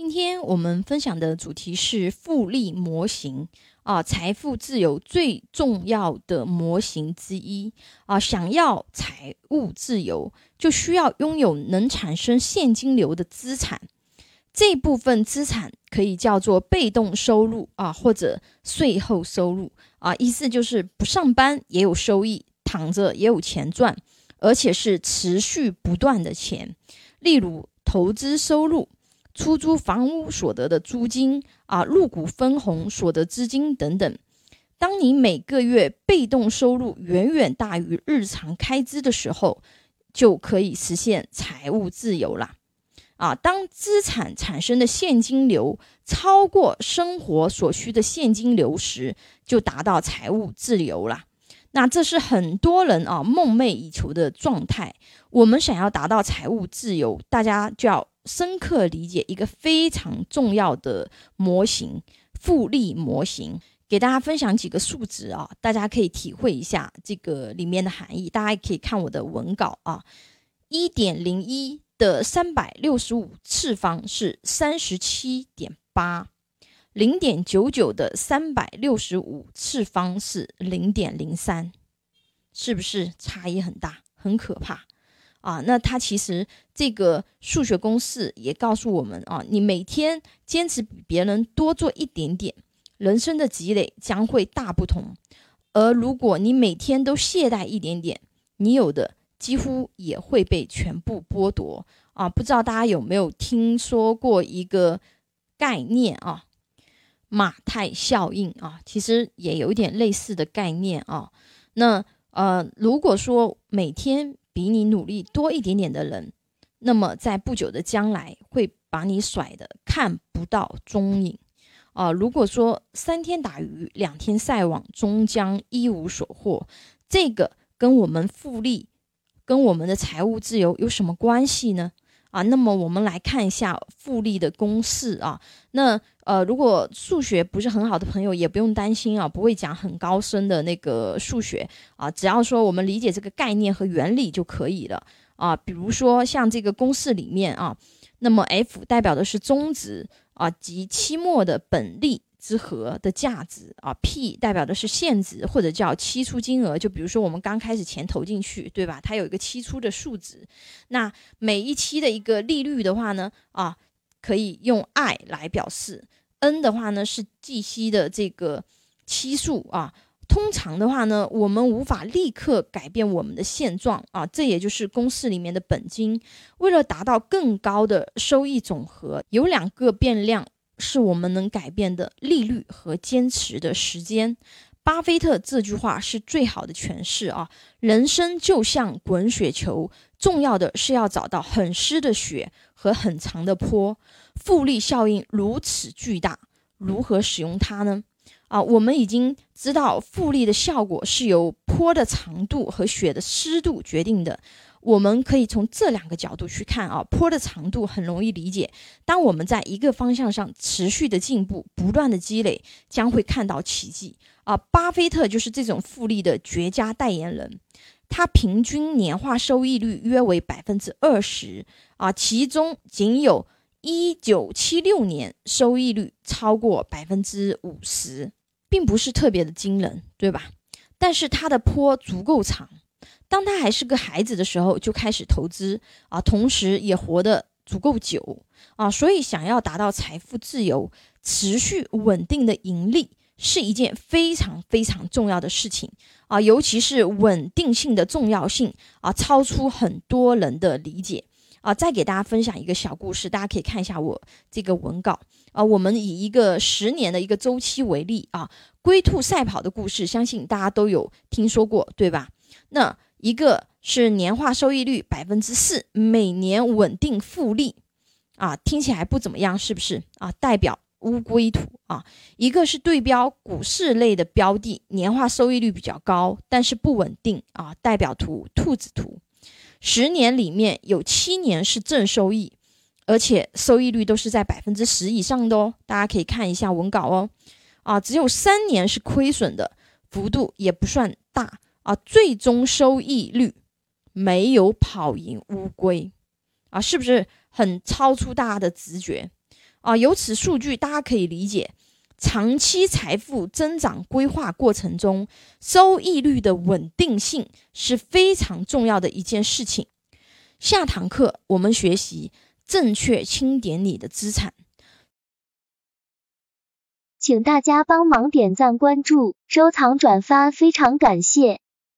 今天我们分享的主题是复利模型啊，财富自由最重要的模型之一啊。想要财务自由，就需要拥有能产生现金流的资产。这部分资产可以叫做被动收入啊，或者税后收入啊。意思就是不上班也有收益，躺着也有钱赚，而且是持续不断的钱。例如投资收入。出租房屋所得的租金啊，入股分红所得资金等等。当你每个月被动收入远远大于日常开支的时候，就可以实现财务自由啦。啊，当资产产生的现金流超过生活所需的现金流时，就达到财务自由啦。那这是很多人啊梦寐以求的状态。我们想要达到财务自由，大家就要。深刻理解一个非常重要的模型——复利模型，给大家分享几个数值啊，大家可以体会一下这个里面的含义。大家可以看我的文稿啊，一点零一的三百六十五次方是三十七点八，零点九九的三百六十五次方是零点零三，是不是差异很大，很可怕？啊，那它其实这个数学公式也告诉我们啊，你每天坚持比别人多做一点点，人生的积累将会大不同。而如果你每天都懈怠一点点，你有的几乎也会被全部剥夺啊！不知道大家有没有听说过一个概念啊？马太效应啊，其实也有一点类似的概念啊。那呃，如果说每天比你努力多一点点的人，那么在不久的将来会把你甩的看不到踪影啊！如果说三天打鱼两天晒网，终将一无所获，这个跟我们复利、跟我们的财务自由有什么关系呢？啊，那么我们来看一下复利的公式啊。那呃，如果数学不是很好的朋友，也不用担心啊，不会讲很高深的那个数学啊，只要说我们理解这个概念和原理就可以了啊。比如说像这个公式里面啊，那么 F 代表的是中值啊及期末的本利。之和的价值啊，P 代表的是现值或者叫期初金额，就比如说我们刚开始钱投进去，对吧？它有一个期初的数值。那每一期的一个利率的话呢，啊，可以用 I 来表示。N 的话呢是计息的这个期数啊。通常的话呢，我们无法立刻改变我们的现状啊，这也就是公式里面的本金。为了达到更高的收益总和，有两个变量。是我们能改变的利率和坚持的时间。巴菲特这句话是最好的诠释啊！人生就像滚雪球，重要的是要找到很湿的雪和很长的坡。复利效应如此巨大，如何使用它呢？啊，我们已经知道复利的效果是由坡的长度和雪的湿度决定的。我们可以从这两个角度去看啊，坡的长度很容易理解。当我们在一个方向上持续的进步，不断的积累，将会看到奇迹啊！巴菲特就是这种复利的绝佳代言人，他平均年化收益率约为百分之二十啊，其中仅有一九七六年收益率超过百分之五十，并不是特别的惊人，对吧？但是他的坡足够长。当他还是个孩子的时候，就开始投资啊，同时也活得足够久啊，所以想要达到财富自由、持续稳定的盈利，是一件非常非常重要的事情啊，尤其是稳定性的重要性啊，超出很多人的理解啊。再给大家分享一个小故事，大家可以看一下我这个文稿啊。我们以一个十年的一个周期为例啊，龟兔赛跑的故事，相信大家都有听说过，对吧？那一个是年化收益率百分之四，每年稳定复利，啊，听起来不怎么样，是不是啊？代表乌龟图啊。一个是对标股市类的标的，年化收益率比较高，但是不稳定啊，代表图兔子图。十年里面有七年是正收益，而且收益率都是在百分之十以上的哦。大家可以看一下文稿哦。啊，只有三年是亏损的，幅度也不算大。啊，最终收益率没有跑赢乌龟，啊，是不是很超出大家的直觉？啊。由此数据，大家可以理解，长期财富增长规划过程中，收益率的稳定性是非常重要的一件事情。下堂课我们学习正确清点你的资产，请大家帮忙点赞、关注、收藏、转发，非常感谢。